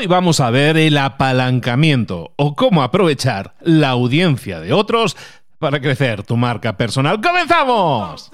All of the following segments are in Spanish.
Hoy vamos a ver el apalancamiento o cómo aprovechar la audiencia de otros para crecer tu marca personal. ¡Comenzamos!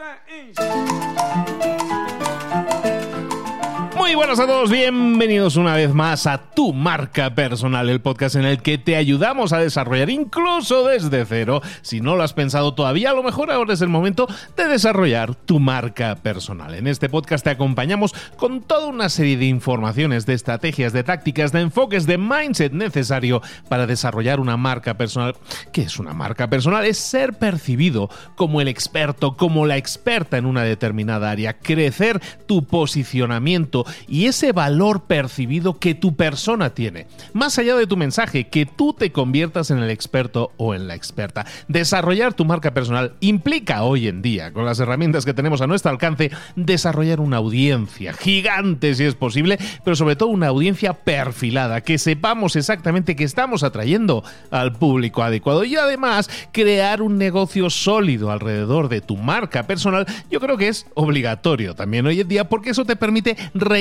Muy buenas a todos, bienvenidos una vez más a Tu Marca Personal, el podcast en el que te ayudamos a desarrollar incluso desde cero. Si no lo has pensado todavía, a lo mejor ahora es el momento de desarrollar tu marca personal. En este podcast te acompañamos con toda una serie de informaciones, de estrategias, de tácticas, de enfoques, de mindset necesario para desarrollar una marca personal. ¿Qué es una marca personal? Es ser percibido como el experto, como la experta en una determinada área, crecer tu posicionamiento y ese valor percibido que tu persona tiene. Más allá de tu mensaje, que tú te conviertas en el experto o en la experta. Desarrollar tu marca personal implica hoy en día, con las herramientas que tenemos a nuestro alcance, desarrollar una audiencia gigante si es posible, pero sobre todo una audiencia perfilada, que sepamos exactamente que estamos atrayendo al público adecuado y además crear un negocio sólido alrededor de tu marca personal, yo creo que es obligatorio también hoy en día porque eso te permite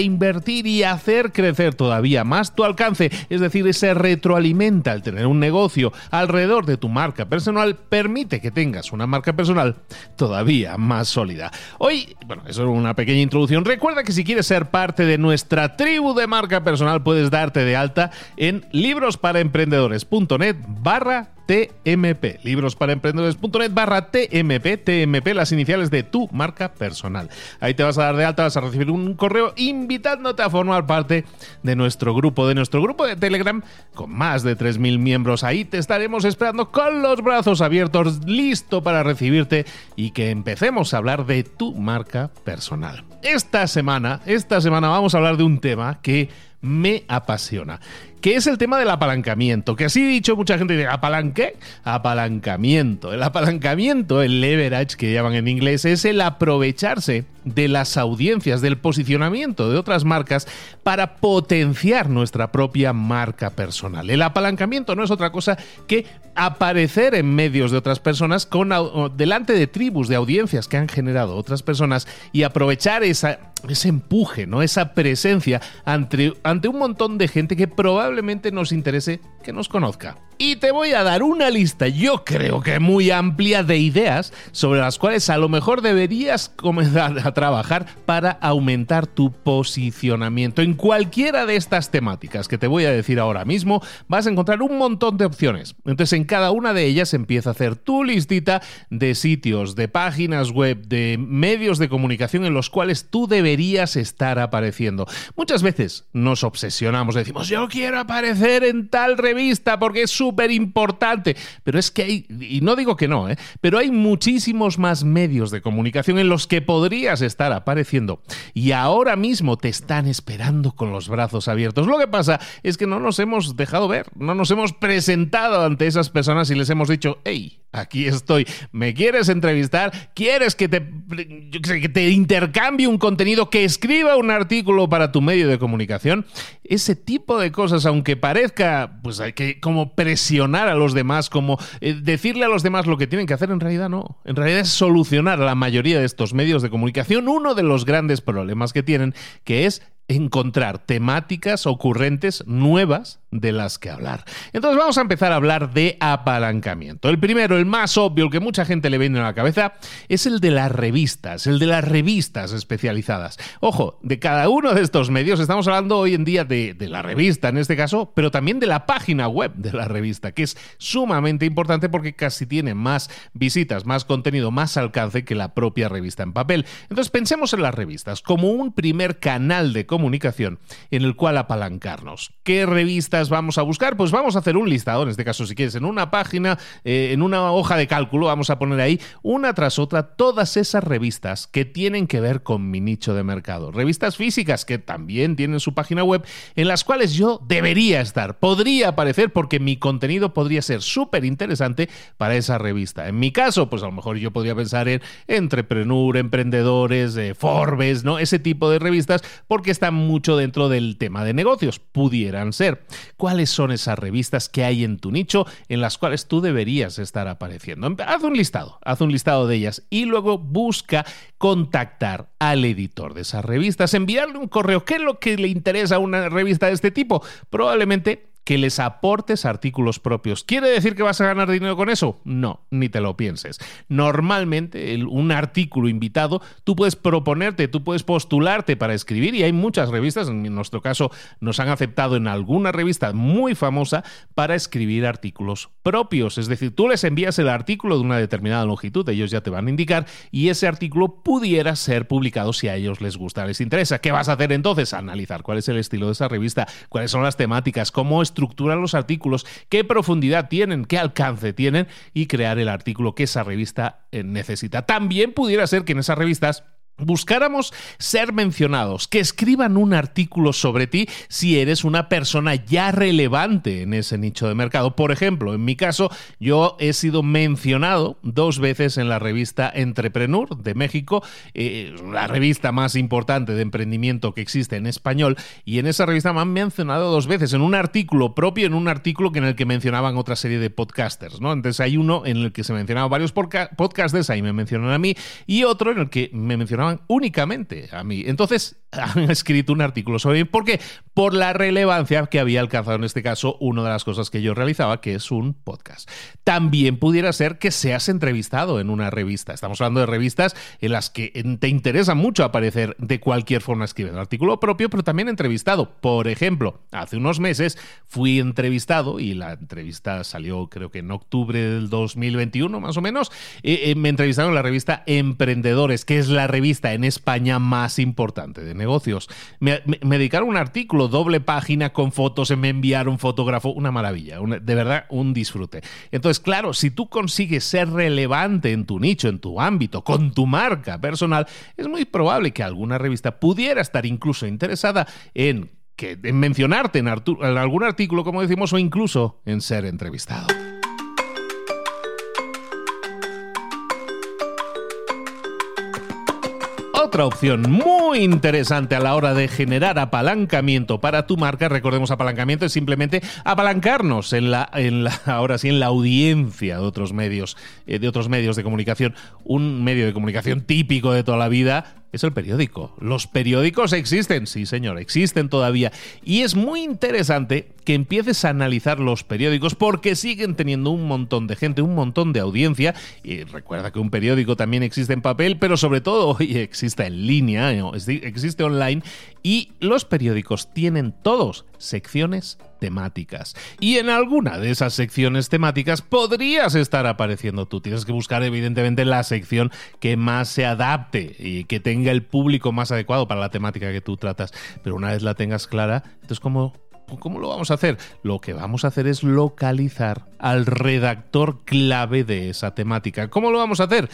reinvertir y hacer crecer todavía más tu alcance, es decir, se retroalimenta al tener un negocio alrededor de tu marca personal, permite que tengas una marca personal todavía más sólida. Hoy, bueno, eso es una pequeña introducción. Recuerda que si quieres ser parte de nuestra tribu de marca personal, puedes darte de alta en librosparaemprendedores.net barra TMP, librosparaemprendedores.net barra TMP, TMP, las iniciales de tu marca personal. Ahí te vas a dar de alta, vas a recibir un correo invitándote a formar parte de nuestro grupo, de nuestro grupo de Telegram, con más de 3.000 miembros. Ahí te estaremos esperando con los brazos abiertos, listo para recibirte y que empecemos a hablar de tu marca personal. Esta semana, esta semana vamos a hablar de un tema que me apasiona que es el tema del apalancamiento, que así dicho mucha gente dice, ¿apalanqué? Apalancamiento. El apalancamiento, el leverage que llaman en inglés, es el aprovecharse de las audiencias, del posicionamiento de otras marcas para potenciar nuestra propia marca personal. El apalancamiento no es otra cosa que aparecer en medios de otras personas con, delante de tribus de audiencias que han generado otras personas y aprovechar esa, ese empuje, ¿no? esa presencia ante, ante un montón de gente que probablemente nos interese que nos conozca. Y te voy a dar una lista, yo creo que muy amplia, de ideas sobre las cuales a lo mejor deberías comenzar a trabajar para aumentar tu posicionamiento. En cualquiera de estas temáticas que te voy a decir ahora mismo, vas a encontrar un montón de opciones. Entonces en cada una de ellas empieza a hacer tu listita de sitios, de páginas web, de medios de comunicación en los cuales tú deberías estar apareciendo. Muchas veces nos obsesionamos, decimos, yo quiero aparecer en tal revista porque es súper importante. Pero es que hay, y no digo que no, ¿eh? pero hay muchísimos más medios de comunicación en los que podrías estar apareciendo y ahora mismo te están esperando con los brazos abiertos. Lo que pasa es que no nos hemos dejado ver, no nos hemos presentado ante esas personas y les hemos dicho, hey, aquí estoy, ¿me quieres entrevistar? ¿Quieres que te, que te intercambie un contenido, que escriba un artículo para tu medio de comunicación? Ese tipo de cosas, aunque parezca, pues hay que como presionar a los demás, como eh, decirle a los demás lo que tienen que hacer, en realidad no. En realidad es solucionar a la mayoría de estos medios de comunicación uno de los grandes problemas que tienen, que es encontrar temáticas ocurrentes nuevas de las que hablar. Entonces vamos a empezar a hablar de apalancamiento. El primero, el más obvio, el que mucha gente le viene a la cabeza, es el de las revistas, el de las revistas especializadas. Ojo, de cada uno de estos medios estamos hablando hoy en día de, de la revista en este caso, pero también de la página web de la revista, que es sumamente importante porque casi tiene más visitas, más contenido, más alcance que la propia revista en papel. Entonces pensemos en las revistas como un primer canal de comunicación en el cual apalancarnos. ¿Qué revistas vamos a buscar? Pues vamos a hacer un listado, en este caso si quieres, en una página, eh, en una hoja de cálculo, vamos a poner ahí una tras otra todas esas revistas que tienen que ver con mi nicho de mercado. Revistas físicas que también tienen su página web, en las cuales yo debería estar, podría aparecer porque mi contenido podría ser súper interesante para esa revista. En mi caso, pues a lo mejor yo podría pensar en Entrepreneur, Emprendedores, eh, Forbes, ¿no? Ese tipo de revistas, porque está mucho dentro del tema de negocios, pudieran ser. ¿Cuáles son esas revistas que hay en tu nicho en las cuales tú deberías estar apareciendo? Haz un listado, haz un listado de ellas y luego busca contactar al editor de esas revistas, enviarle un correo. ¿Qué es lo que le interesa a una revista de este tipo? Probablemente que les aportes artículos propios. ¿Quiere decir que vas a ganar dinero con eso? No, ni te lo pienses. Normalmente un artículo invitado, tú puedes proponerte, tú puedes postularte para escribir y hay muchas revistas, en nuestro caso nos han aceptado en alguna revista muy famosa para escribir artículos propios. Es decir, tú les envías el artículo de una determinada longitud, ellos ya te van a indicar y ese artículo pudiera ser publicado si a ellos les gusta, les interesa. ¿Qué vas a hacer entonces? Analizar cuál es el estilo de esa revista, cuáles son las temáticas, cómo es estructuran los artículos, qué profundidad tienen, qué alcance tienen y crear el artículo que esa revista eh, necesita. También pudiera ser que en esas revistas buscáramos ser mencionados, que escriban un artículo sobre ti si eres una persona ya relevante en ese nicho de mercado. Por ejemplo, en mi caso, yo he sido mencionado dos veces en la revista Entrepreneur de México, eh, la revista más importante de emprendimiento que existe en español, y en esa revista me han mencionado dos veces, en un artículo propio, en un artículo en el que mencionaban otra serie de podcasters, ¿no? Entonces hay uno en el que se mencionaban varios podcasters, ahí me mencionan a mí, y otro en el que me mencionaban únicamente a mí. Entonces han escrito un artículo sobre mí. ¿Por qué? Por la relevancia que había alcanzado en este caso una de las cosas que yo realizaba, que es un podcast. También pudiera ser que seas entrevistado en una revista. Estamos hablando de revistas en las que te interesa mucho aparecer de cualquier forma escribiendo artículo propio, pero también entrevistado. Por ejemplo, hace unos meses fui entrevistado y la entrevista salió creo que en octubre del 2021 más o menos. Eh, eh, me entrevistaron en la revista Emprendedores, que es la revista en España más importante de negocios. Me, dedicaron un artículo, doble página con fotos, me enviaron fotógrafo, una maravilla, de verdad un disfrute. Entonces, claro, si tú consigues ser relevante en tu nicho, en tu ámbito, con tu marca personal, es muy probable que alguna revista pudiera estar incluso interesada en que en mencionarte en, en algún artículo, como decimos, o incluso en ser entrevistado. Otra opción muy interesante a la hora de generar apalancamiento para tu marca, recordemos apalancamiento es simplemente apalancarnos en la, en la ahora sí en la audiencia de otros medios, eh, de otros medios de comunicación, un medio de comunicación típico de toda la vida es el periódico. Los periódicos existen, sí señor, existen todavía. Y es muy interesante que empieces a analizar los periódicos porque siguen teniendo un montón de gente, un montón de audiencia. Y recuerda que un periódico también existe en papel, pero sobre todo hoy existe en línea, existe online. Y los periódicos tienen todos secciones temáticas. Y en alguna de esas secciones temáticas podrías estar apareciendo tú. Tienes que buscar evidentemente la sección que más se adapte y que tenga el público más adecuado para la temática que tú tratas. Pero una vez la tengas clara, entonces ¿cómo, ¿Cómo lo vamos a hacer? Lo que vamos a hacer es localizar al redactor clave de esa temática. ¿Cómo lo vamos a hacer?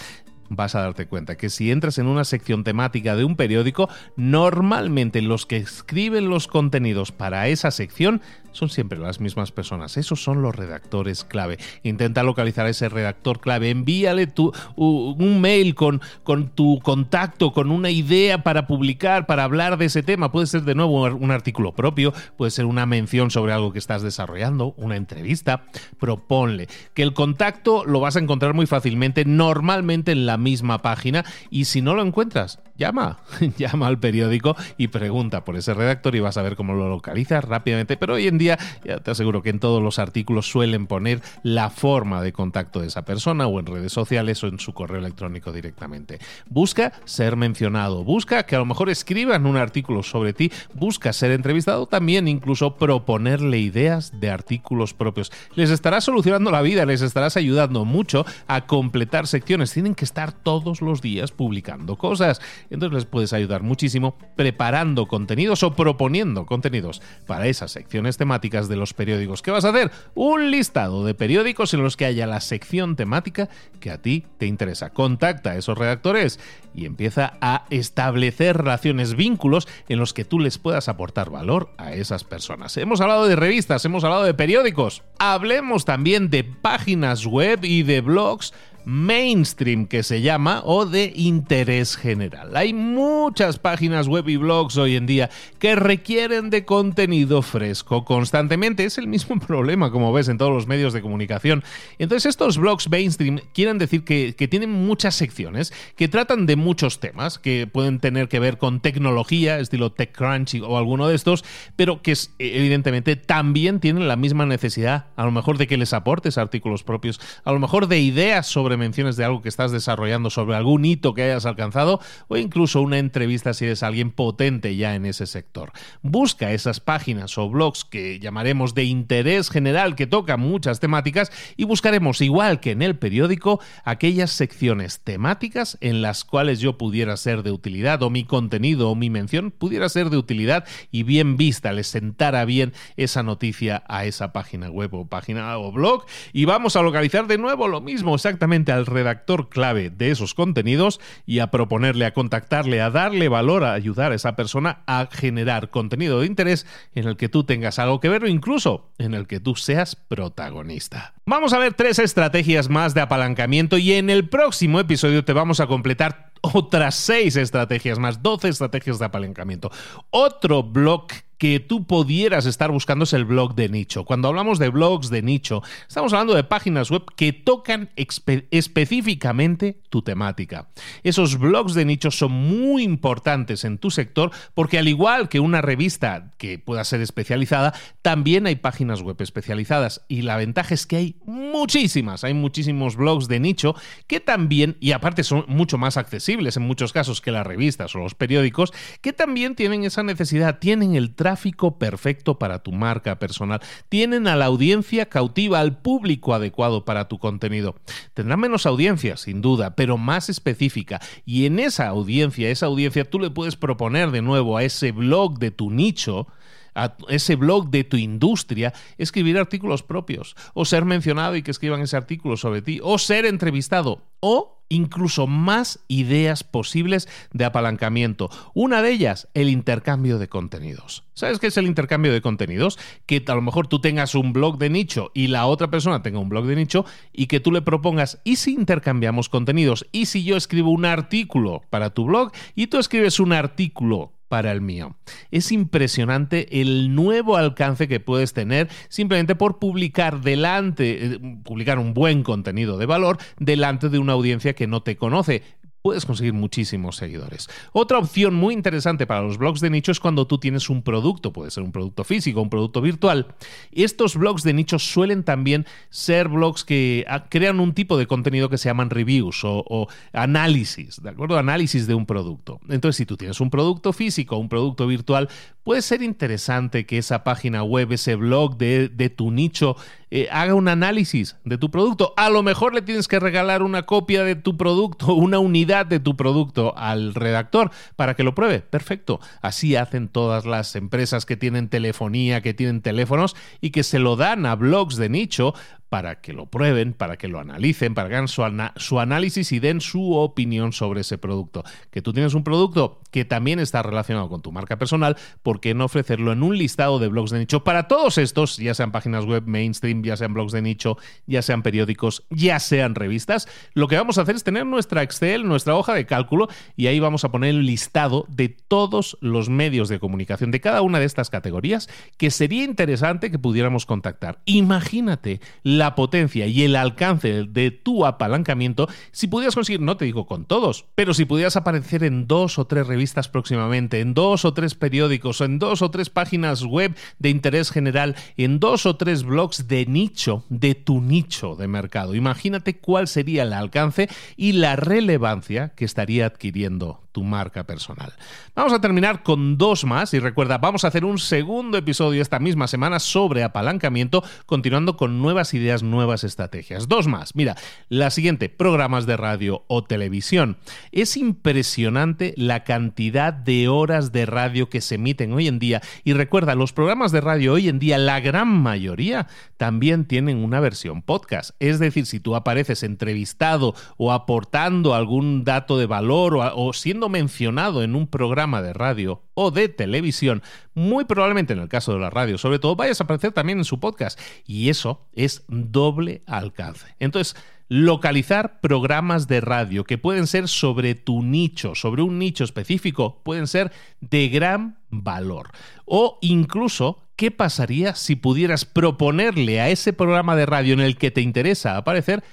vas a darte cuenta que si entras en una sección temática de un periódico, normalmente los que escriben los contenidos para esa sección son siempre las mismas personas. Esos son los redactores clave. Intenta localizar a ese redactor clave. Envíale tu, un mail con, con tu contacto, con una idea para publicar, para hablar de ese tema. Puede ser de nuevo un artículo propio, puede ser una mención sobre algo que estás desarrollando, una entrevista. Proponle que el contacto lo vas a encontrar muy fácilmente, normalmente en la misma página. Y si no lo encuentras, llama, llama al periódico y pregunta por ese redactor y vas a ver cómo lo localizas rápidamente. Pero hoy en día ya te aseguro que en todos los artículos suelen poner la forma de contacto de esa persona o en redes sociales o en su correo electrónico directamente. Busca ser mencionado, busca que a lo mejor escriban un artículo sobre ti, busca ser entrevistado, también incluso proponerle ideas de artículos propios. Les estarás solucionando la vida, les estarás ayudando mucho a completar secciones. Tienen que estar todos los días publicando cosas. Entonces les puedes ayudar muchísimo preparando contenidos o proponiendo contenidos para esas secciones temáticas de los periódicos. ¿Qué vas a hacer? Un listado de periódicos en los que haya la sección temática que a ti te interesa. Contacta a esos redactores y empieza a establecer relaciones, vínculos en los que tú les puedas aportar valor a esas personas. Hemos hablado de revistas, hemos hablado de periódicos. Hablemos también de páginas web y de blogs mainstream que se llama o de interés general. Hay muchas páginas web y blogs hoy en día que requieren de contenido fresco constantemente. Es el mismo problema, como ves, en todos los medios de comunicación. Entonces estos blogs mainstream quieren decir que, que tienen muchas secciones que tratan de muchos temas, que pueden tener que ver con tecnología, estilo TechCrunch o alguno de estos, pero que evidentemente también tienen la misma necesidad, a lo mejor de que les aportes artículos propios, a lo mejor de ideas sobre menciones de algo que estás desarrollando, sobre algún hito que hayas alcanzado o incluso una entrevista si eres alguien potente ya en ese sector. Busca esas páginas o blogs que llamaremos de interés general que tocan muchas temáticas y buscaremos, igual que en el periódico, aquellas secciones temáticas en las cuales yo pudiera ser de utilidad o mi contenido o mi mención pudiera ser de utilidad y bien vista, le sentara bien esa noticia a esa página web o página o blog y vamos a localizar de nuevo lo mismo exactamente al redactor clave de esos contenidos y a proponerle, a contactarle, a darle valor, a ayudar a esa persona a generar contenido de interés en el que tú tengas algo que ver o incluso en el que tú seas protagonista. Vamos a ver tres estrategias más de apalancamiento y en el próximo episodio te vamos a completar otras seis estrategias más, 12 estrategias de apalancamiento. Otro blog que tú pudieras estar buscando es el blog de nicho. Cuando hablamos de blogs de nicho, estamos hablando de páginas web que tocan específicamente tu temática. Esos blogs de nicho son muy importantes en tu sector porque al igual que una revista que pueda ser especializada, también hay páginas web especializadas y la ventaja es que hay muchísimas, hay muchísimos blogs de nicho que también, y aparte son mucho más accesibles en muchos casos que las revistas o los periódicos, que también tienen esa necesidad, tienen el tráfico perfecto para tu marca personal. Tienen a la audiencia cautiva, al público adecuado para tu contenido. Tendrán menos audiencia, sin duda, pero más específica. Y en esa audiencia, esa audiencia tú le puedes proponer de nuevo a ese blog de tu nicho, a ese blog de tu industria, escribir artículos propios, o ser mencionado y que escriban ese artículo sobre ti, o ser entrevistado, o incluso más ideas posibles de apalancamiento. Una de ellas, el intercambio de contenidos. ¿Sabes qué es el intercambio de contenidos? Que a lo mejor tú tengas un blog de nicho y la otra persona tenga un blog de nicho y que tú le propongas, ¿y si intercambiamos contenidos? ¿Y si yo escribo un artículo para tu blog y tú escribes un artículo para el mío. Es impresionante el nuevo alcance que puedes tener simplemente por publicar delante, eh, publicar un buen contenido de valor delante de una audiencia que no te conoce puedes conseguir muchísimos seguidores. Otra opción muy interesante para los blogs de nicho es cuando tú tienes un producto, puede ser un producto físico, un producto virtual. Estos blogs de nicho suelen también ser blogs que ah, crean un tipo de contenido que se llaman reviews o, análisis, ¿de acuerdo? Análisis de un producto. Entonces, si tú tienes un producto físico o un producto virtual, puede ser interesante que esa página web, ese blog de, de tu nicho, eh, haga un análisis de tu producto. A lo mejor le tienes que regalar una copia de tu producto, una unidad de tu producto al redactor para que lo pruebe. Perfecto. Así hacen todas las empresas que tienen telefonía, que tienen teléfonos y que se lo dan a blogs de nicho para que lo prueben, para que lo analicen, para que hagan su, su, análisis y den su opinión sobre ese producto. Que tú tienes un producto que también está relacionado con tu marca personal, ¿por qué no ofrecerlo en un listado de blogs de nicho para todos estos, ya sean páginas web mainstream, ya sean blogs de nicho, ya sean periódicos, ya sean revistas? Lo que vamos a hacer es tener nuestra Excel, nuestra hoja de cálculo, y ahí vamos a poner el listado de todos los medios de comunicación de cada una de estas categorías que sería interesante que pudiéramos contactar. Imagínate la potencia y el alcance de tu apalancamiento si pudieras conseguir, no te digo con todos, pero si pudieras aparecer en dos o tres revistas próximamente, en dos o tres periódicos, en dos o tres páginas web de interés general, en dos o tres blogs de nicho, de tu nicho de mercado. Imagínate cuál sería el alcance y la relevancia que estaría adquiriendo tu marca personal. Vamos a terminar con dos más y recuerda, vamos a hacer un segundo episodio esta misma semana sobre apalancamiento, continuando con nuevas ideas nuevas estrategias. Dos más. Mira, la siguiente, programas de radio o televisión. Es impresionante la cantidad de horas de radio que se emiten hoy en día. Y recuerda, los programas de radio hoy en día, la gran mayoría, también tienen una versión podcast. Es decir, si tú apareces entrevistado o aportando algún dato de valor o, siendo mencionado en un programa de radio o de televisión, muy probablemente en el caso de la radio, sobre todo, vayas a aparecer también en su podcast. Y eso es doble alcance. Entonces, localizar programas de radio que pueden ser sobre tu nicho, sobre un nicho específico, pueden ser de gran valor. O incluso, ¿qué pasaría si pudieras proponerle a ese programa de radio en el que te interesa aparecer,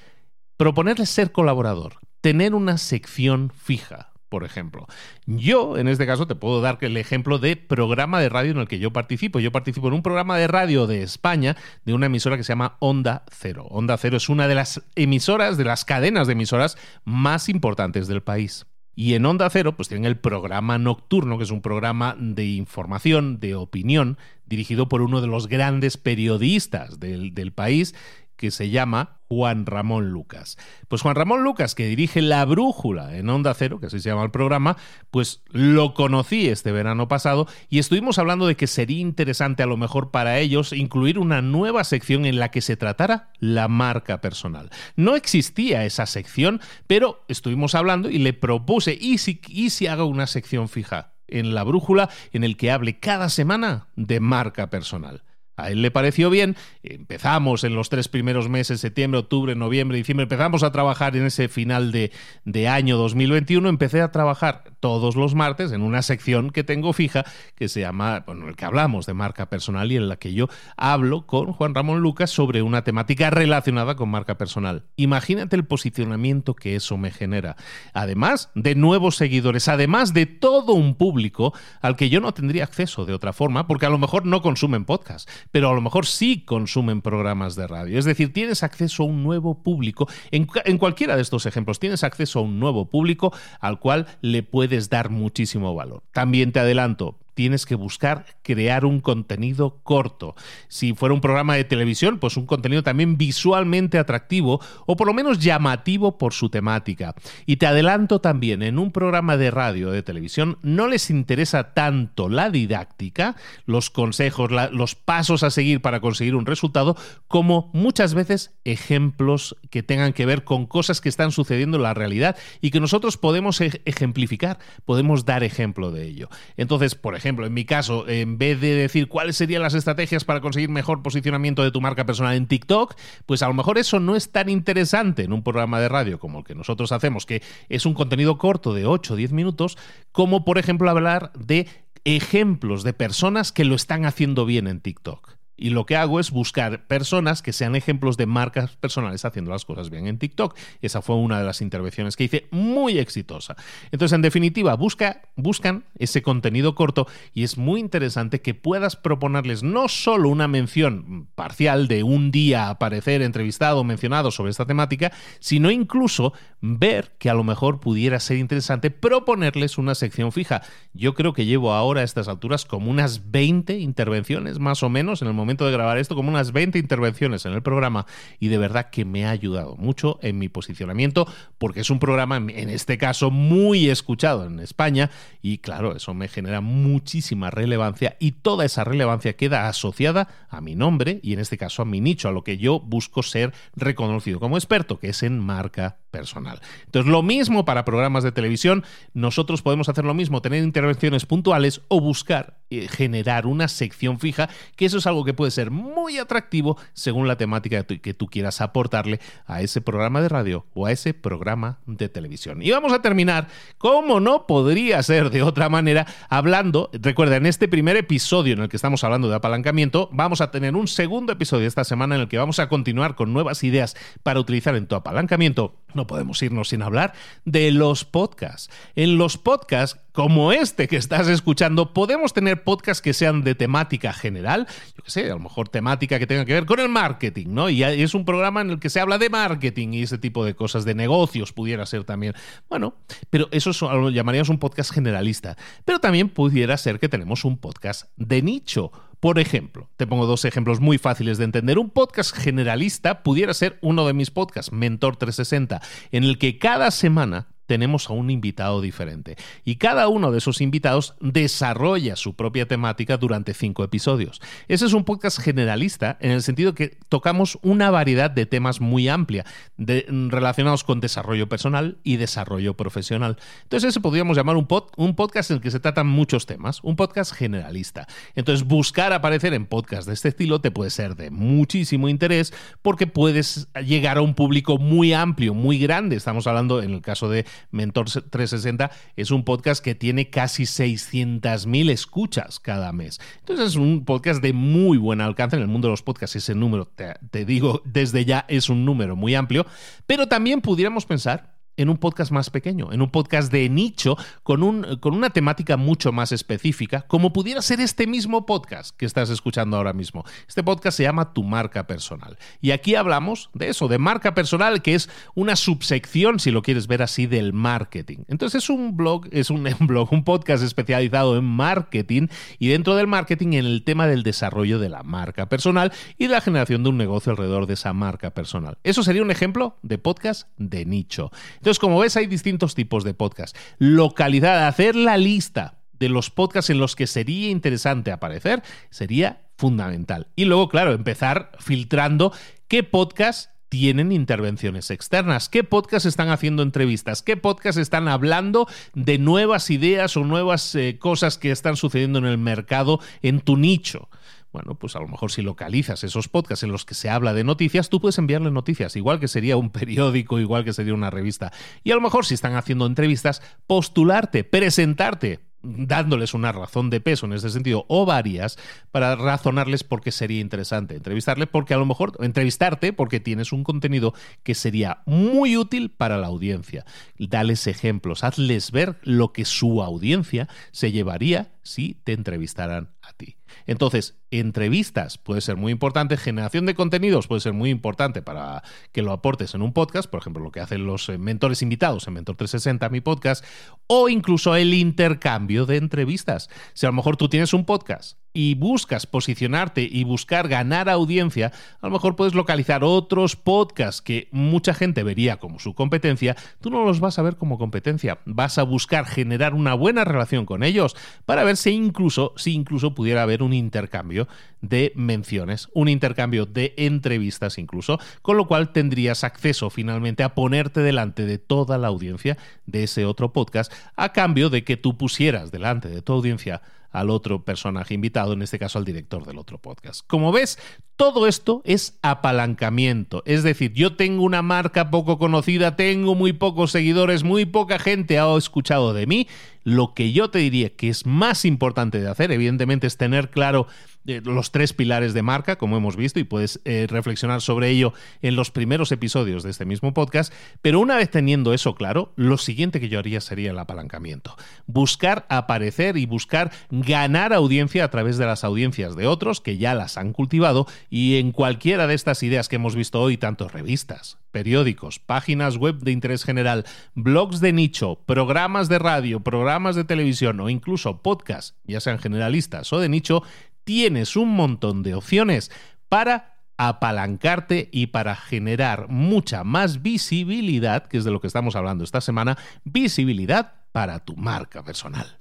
proponerle ser colaborador, tener una sección fija? Por ejemplo. Yo, en este caso, te puedo dar el ejemplo de programa de radio en el que yo participo. Yo participo en un programa de radio de España de una emisora que se llama Onda Cero. Onda Cero es una de las emisoras, de las cadenas de emisoras más importantes del país. Y en Onda Cero, pues tienen el programa nocturno, que es un programa de información, de opinión, dirigido por uno de los grandes periodistas del, del país, que se llama Juan Ramón Lucas. Pues Juan Ramón Lucas, que dirige La Brújula en Onda Cero, que así se llama el programa, pues lo conocí este verano pasado y estuvimos hablando de que sería interesante a lo mejor para ellos incluir una nueva sección en la que se tratara la marca personal. No existía esa sección, pero estuvimos hablando y le propuse, ¿y si, y si hago una sección fija? en la brújula en el que hable cada semana de marca personal. A él le pareció bien, empezamos en los tres primeros meses, septiembre, octubre, noviembre, diciembre, empezamos a trabajar en ese final de, año 2021, empecé a trabajar todos los martes en una sección que tengo fija que se llama, bueno, en el que hablamos de marca personal y en la que yo hablo con Juan Ramón Lucas sobre una temática relacionada con marca personal. Imagínate el posicionamiento que eso me genera. Además de nuevos seguidores, además de todo un público al que yo no tendría acceso de otra forma, porque a lo mejor no consumen podcast pero a lo mejor sí consumen programas de radio. Es decir, tienes acceso a un nuevo público. En, en, cualquiera de estos ejemplos, tienes acceso a un nuevo público al cual le puedes dar muchísimo valor. También te adelanto, tienes que buscar crear un contenido corto. Si fuera un programa de televisión, pues un contenido también visualmente atractivo o por lo menos llamativo por su temática. Y te adelanto también, en un programa de radio o de televisión no les interesa tanto la didáctica, los consejos, los pasos a seguir para conseguir un resultado, como muchas veces ejemplos que tengan que ver con cosas que están sucediendo en la realidad y que nosotros podemos ejemplificar, podemos dar ejemplo de ello. Entonces, por ejemplo, ejemplo, en mi caso, en vez de decir cuáles serían las estrategias para conseguir mejor posicionamiento de tu marca personal en TikTok, pues a lo mejor eso no es tan interesante en un programa de radio como el que nosotros hacemos, que es un contenido corto de 8 o 10 minutos, como por ejemplo hablar de ejemplos de personas que lo están haciendo bien en TikTok. Y lo que hago es buscar personas que sean ejemplos de marcas personales haciendo las cosas bien en TikTok. Esa fue una de las intervenciones que hice muy exitosa. Entonces, en definitiva, busca, buscan ese contenido corto y es muy interesante que puedas proponerles no solo una mención parcial de un día aparecer entrevistado o mencionado sobre esta temática, sino incluso ver que a lo mejor pudiera ser interesante proponerles una sección fija. Yo creo que llevo ahora a estas alturas como unas 20 intervenciones más o menos en el momento momento de grabar esto como unas 20 intervenciones en el programa y de verdad que me ha ayudado mucho en mi posicionamiento porque es un programa, en este caso, muy escuchado en España y claro, eso me genera muchísima relevancia y toda esa relevancia queda asociada a mi nombre y en este caso a mi nicho, a lo que yo busco ser reconocido como experto, que es en marca personal. Entonces, lo mismo para programas de televisión, nosotros podemos hacer lo mismo, tener intervenciones puntuales o buscar eh, generar una sección fija, que eso es algo que puede ser muy atractivo según la temática que tú quieras aportarle a ese programa de radio o a ese programa de televisión. Y vamos a terminar, como no podría ser de otra manera, hablando, recuerda, en este primer episodio en el que estamos hablando de apalancamiento, vamos a tener un segundo episodio esta semana en el que vamos a continuar con nuevas ideas para utilizar en tu apalancamiento no podemos irnos sin hablar de los podcasts. En los podcasts, como este que estás escuchando, podemos tener podcasts que sean de temática general, yo qué sé, a lo mejor temática que tenga que ver con el marketing, ¿no? Y es un programa en el que se habla de marketing y ese tipo de cosas, de negocios pudiera ser también. Bueno, pero eso lo llamaríamos un podcast generalista. Pero también pudiera ser que tenemos un podcast de nicho por ejemplo, te pongo dos ejemplos muy fáciles de entender. Un podcast generalista pudiera ser uno de mis podcasts, Mentor 360, en el que cada semana tenemos a un invitado diferente. Y cada uno de esos invitados desarrolla su propia temática durante cinco episodios. Ese es un podcast generalista en el sentido que tocamos una variedad de temas muy amplia relacionados con desarrollo personal y desarrollo profesional. Entonces ese podríamos llamar un, un podcast en el que se tratan muchos temas, un podcast generalista. Entonces buscar aparecer en podcast de este estilo te puede ser de muchísimo interés porque puedes llegar a un público muy amplio, muy grande. Estamos hablando en el caso de Mentor 360 es un podcast que tiene casi 600.000 escuchas cada mes. Entonces es un podcast de muy buen alcance en el mundo de los podcasts. Ese número, te, te digo, desde ya es un número muy amplio, pero también pudiéramos pensar en un podcast más pequeño, en un podcast de nicho, con, un, con una temática mucho más específica, como pudiera ser este mismo podcast que estás escuchando ahora mismo. Este podcast se llama Tu marca personal. Y aquí hablamos de eso, de marca personal, que es una subsección, si lo quieres ver así, del marketing. Entonces es un blog, es un, blog, un podcast especializado en marketing y dentro del marketing en el tema del desarrollo de la marca personal y la generación de un negocio alrededor de esa marca personal. Eso sería un ejemplo de podcast de nicho. Como ves, hay distintos tipos de podcast. Localidad, hacer la lista de los podcasts en los que sería interesante aparecer sería fundamental. Y luego, claro, empezar filtrando qué podcasts tienen intervenciones externas, qué podcasts están haciendo entrevistas, qué podcasts están hablando de nuevas ideas o nuevas eh, cosas que están sucediendo en el mercado en tu nicho bueno, pues a lo mejor si localizas esos podcasts en los que se habla de noticias, tú puedes enviarle noticias, igual que sería un periódico, igual que sería una revista. Y a lo mejor si están haciendo entrevistas, postularte, presentarte dándoles una razón de peso en ese sentido o varias para razonarles por qué sería interesante entrevistarle porque a lo mejor entrevistarte porque tienes un contenido que sería muy útil para la audiencia. Dales ejemplos, hazles ver lo que su audiencia se llevaría si te entrevistaran a ti. Entonces, entrevistas puede ser muy importante, generación de contenidos puede ser muy importante para que lo aportes en un podcast, por ejemplo, lo que hacen los eh, mentores invitados en Mentor 360, mi podcast, o incluso el intercambio de entrevistas. Si a lo mejor tú tienes un podcast y buscas posicionarte y buscar ganar audiencia, a lo mejor puedes localizar otros podcasts que mucha gente vería como su competencia, tú no los vas a ver como competencia, vas a buscar generar una buena relación con ellos para ver si incluso, si incluso pudiera haber un intercambio de menciones, un intercambio de entrevistas incluso, con lo cual tendrías acceso finalmente a ponerte delante de toda la audiencia de ese otro podcast a cambio de que tú pusieras delante de tu audiencia al otro personaje invitado, en este caso al director del otro podcast. Como ves, todo esto es apalancamiento. Es decir, yo tengo una marca poco conocida, tengo muy pocos seguidores, muy poca gente ha escuchado de mí. Lo que yo te diría que es más importante de hacer, evidentemente, es tener claro los tres pilares de marca, como hemos visto, y puedes eh, reflexionar sobre ello en los primeros episodios de este mismo podcast. Pero una vez teniendo eso claro, lo siguiente que yo haría sería el apalancamiento. Buscar aparecer y buscar ganar audiencia a través de las audiencias de otros que ya las han cultivado y en cualquiera de estas ideas que hemos visto hoy, tanto revistas, periódicos, páginas web de interés general, blogs de nicho, programas de radio, programas de televisión o incluso podcasts, ya sean generalistas o de nicho, tienes un montón de opciones para apalancarte y para generar mucha más visibilidad, que es de lo que estamos hablando esta semana, visibilidad para tu marca personal.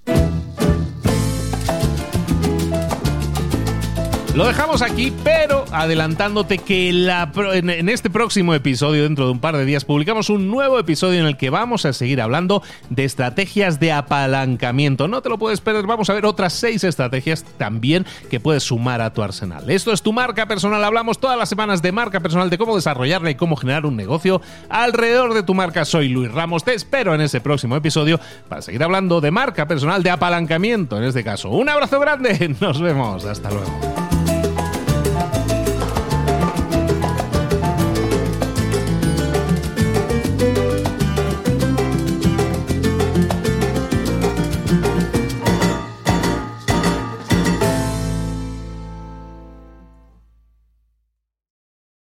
Lo dejamos aquí, pero adelantándote que en, este próximo episodio, dentro de un par de días, publicamos un nuevo episodio en el que vamos a seguir hablando de estrategias de apalancamiento. No te lo puedes perder, vamos a ver otras seis estrategias también que puedes sumar a tu arsenal. Esto es tu marca personal. Hablamos todas las semanas de marca personal, de cómo desarrollarla y cómo generar un negocio alrededor de tu marca. Soy Luis Ramos, te espero en ese próximo episodio para seguir hablando de marca personal, de apalancamiento en este caso. Un abrazo grande, nos vemos, hasta luego.